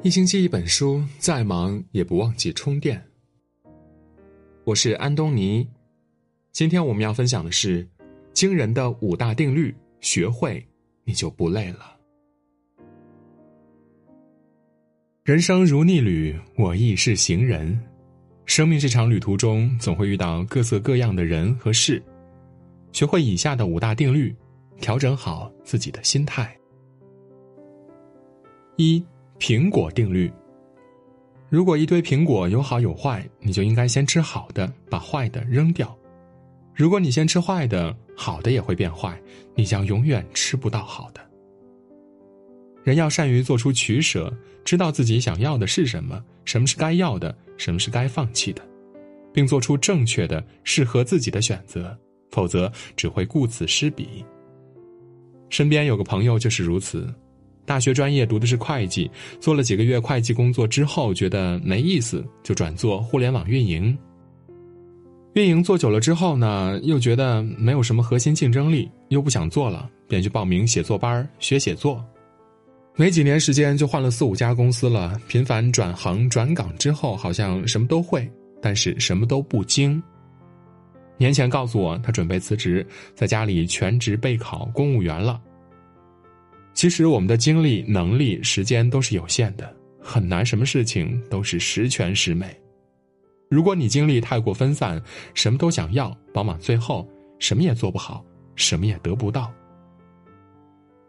一星期一本书，再忙也不忘记充电。我是安东尼，今天我们要分享的是惊人的五大定律，学会你就不累了。人生如逆旅，我亦是行人。生命这场旅途中，总会遇到各色各样的人和事，学会以下的五大定律，调整好自己的心态。一。苹果定律：如果一堆苹果有好有坏，你就应该先吃好的，把坏的扔掉。如果你先吃坏的，好的也会变坏，你将永远吃不到好的。人要善于做出取舍，知道自己想要的是什么，什么是该要的，什么是该放弃的，并做出正确的、适合自己的选择，否则只会顾此失彼。身边有个朋友就是如此。大学专业读的是会计，做了几个月会计工作之后，觉得没意思，就转做互联网运营。运营做久了之后呢，又觉得没有什么核心竞争力，又不想做了，便去报名写作班学写作。没几年时间就换了四五家公司了，频繁转行转岗之后，好像什么都会，但是什么都不精。年前告诉我，他准备辞职，在家里全职备考公务员了。其实我们的精力、能力、时间都是有限的，很难什么事情都是十全十美。如果你精力太过分散，什么都想要，往往最后什么也做不好，什么也得不到。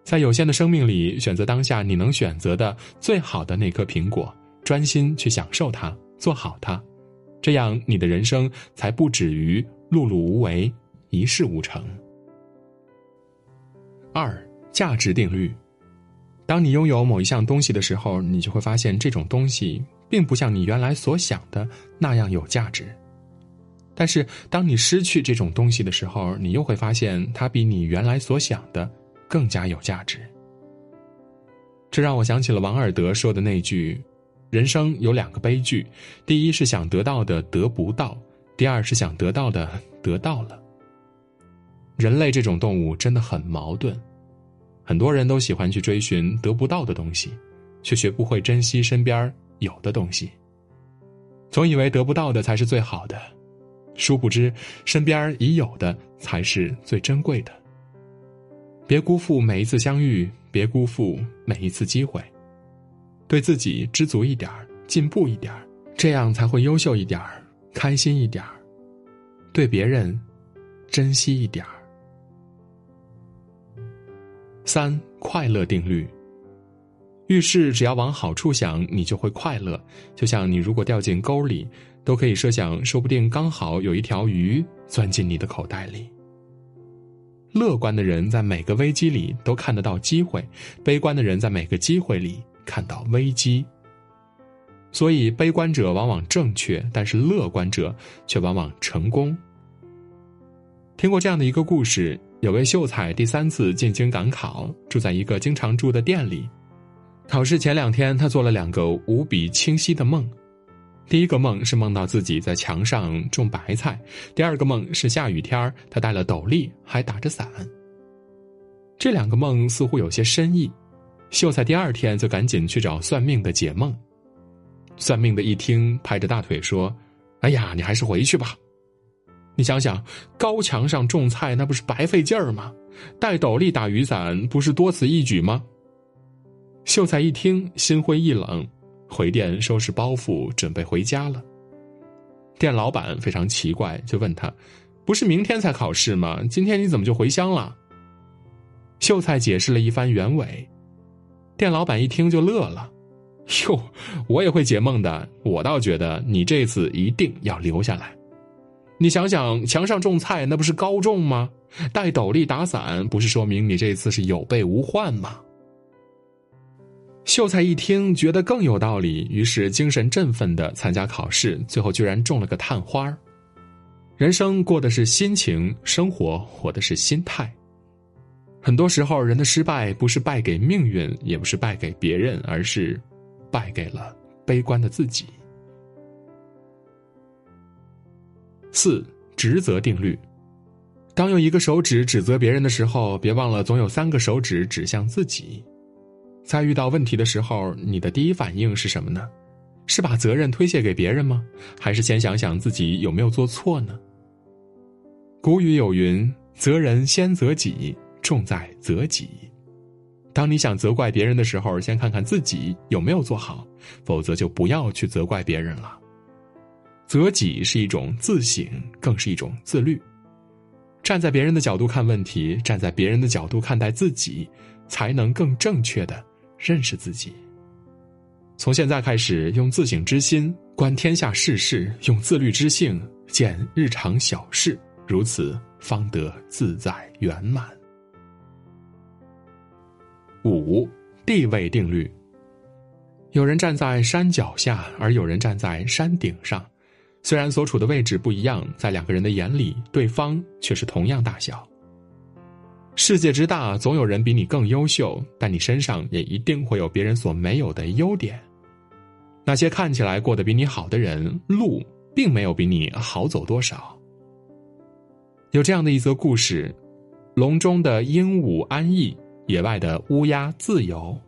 在有限的生命里，选择当下你能选择的最好的那颗苹果，专心去享受它，做好它，这样你的人生才不止于碌碌无为、一事无成。二。价值定律：当你拥有某一项东西的时候，你就会发现这种东西并不像你原来所想的那样有价值。但是，当你失去这种东西的时候，你又会发现它比你原来所想的更加有价值。这让我想起了王尔德说的那句：“人生有两个悲剧，第一是想得到的得不到，第二是想得到的得到了。”人类这种动物真的很矛盾。很多人都喜欢去追寻得不到的东西，却学不会珍惜身边有的东西。总以为得不到的才是最好的，殊不知身边已有的才是最珍贵的。别辜负每一次相遇，别辜负每一次机会。对自己知足一点进步一点这样才会优秀一点开心一点对别人珍惜一点三快乐定律。遇事只要往好处想，你就会快乐。就像你如果掉进沟里，都可以设想，说不定刚好有一条鱼钻进你的口袋里。乐观的人在每个危机里都看得到机会，悲观的人在每个机会里看到危机。所以，悲观者往往正确，但是乐观者却往往成功。听过这样的一个故事。有位秀才第三次进京赶考，住在一个经常住的店里。考试前两天，他做了两个无比清晰的梦。第一个梦是梦到自己在墙上种白菜；第二个梦是下雨天他戴了斗笠还打着伞。这两个梦似乎有些深意。秀才第二天就赶紧去找算命的解梦。算命的一听，拍着大腿说：“哎呀，你还是回去吧。”你想想，高墙上种菜那不是白费劲儿吗？戴斗笠打雨伞不是多此一举吗？秀才一听，心灰意冷，回店收拾包袱，准备回家了。店老板非常奇怪，就问他：“不是明天才考试吗？今天你怎么就回乡了？”秀才解释了一番原委，店老板一听就乐了：“哟，我也会解梦的，我倒觉得你这次一定要留下来。”你想想，墙上种菜那不是高中吗？戴斗笠打伞不是说明你这次是有备无患吗？秀才一听，觉得更有道理，于是精神振奋的参加考试，最后居然中了个探花人生过的是心情，生活活的是心态。很多时候，人的失败不是败给命运，也不是败给别人，而是败给了悲观的自己。四职责定律：当用一个手指指责别人的时候，别忘了总有三个手指指向自己。在遇到问题的时候，你的第一反应是什么呢？是把责任推卸给别人吗？还是先想想自己有没有做错呢？古语有云：“责人先责己，重在责己。”当你想责怪别人的时候，先看看自己有没有做好，否则就不要去责怪别人了。责己是一种自省，更是一种自律。站在别人的角度看问题，站在别人的角度看待自己，才能更正确的认识自己。从现在开始，用自省之心观天下世事，用自律之性见日常小事，如此方得自在圆满。五地位定律。有人站在山脚下，而有人站在山顶上。虽然所处的位置不一样，在两个人的眼里，对方却是同样大小。世界之大，总有人比你更优秀，但你身上也一定会有别人所没有的优点。那些看起来过得比你好的人，路并没有比你好走多少。有这样的一则故事：笼中的鹦鹉安逸。野外的乌鸦自由，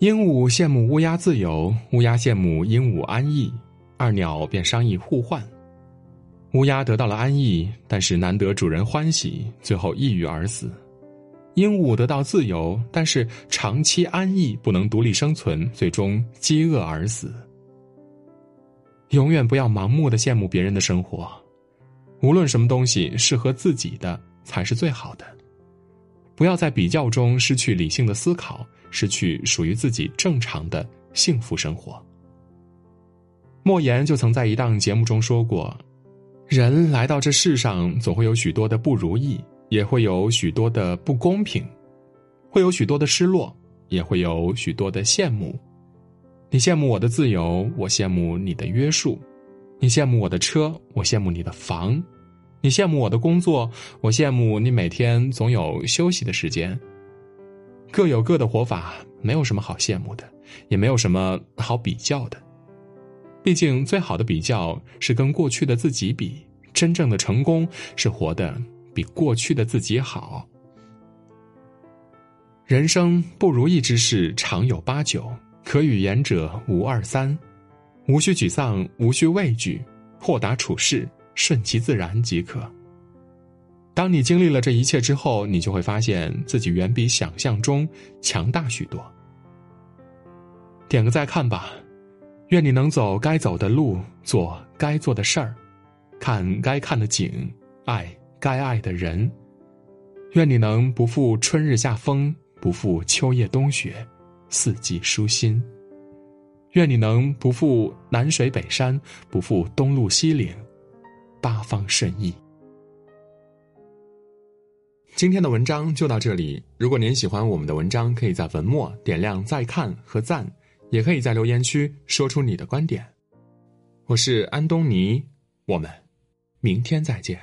鹦鹉羡慕乌鸦自由，乌鸦羡慕鹦鹉安逸，二鸟便商议互换。乌鸦得到了安逸，但是难得主人欢喜，最后抑郁而死。鹦鹉得到自由，但是长期安逸不能独立生存，最终饥饿而死。永远不要盲目的羡慕别人的生活，无论什么东西适合自己的才是最好的。不要在比较中失去理性的思考，失去属于自己正常的幸福生活。莫言就曾在一档节目中说过：“人来到这世上，总会有许多的不如意，也会有许多的不公平，会有许多的失落，也会有许多的羡慕。你羡慕我的自由，我羡慕你的约束；你羡慕我的车，我羡慕你的房。”你羡慕我的工作，我羡慕你每天总有休息的时间。各有各的活法，没有什么好羡慕的，也没有什么好比较的。毕竟，最好的比较是跟过去的自己比，真正的成功是活得比过去的自己好。人生不如意之事常有八九，可与言者无二三，无需沮丧，无需畏惧，豁达处事。顺其自然即可。当你经历了这一切之后，你就会发现自己远比想象中强大许多。点个再看吧，愿你能走该走的路，做该做的事儿，看该看的景，爱该爱的人。愿你能不负春日夏风，不负秋叶冬雪，四季舒心。愿你能不负南水北山，不负东路西岭。八方顺意。今天的文章就到这里。如果您喜欢我们的文章，可以在文末点亮再看和赞，也可以在留言区说出你的观点。我是安东尼，我们明天再见。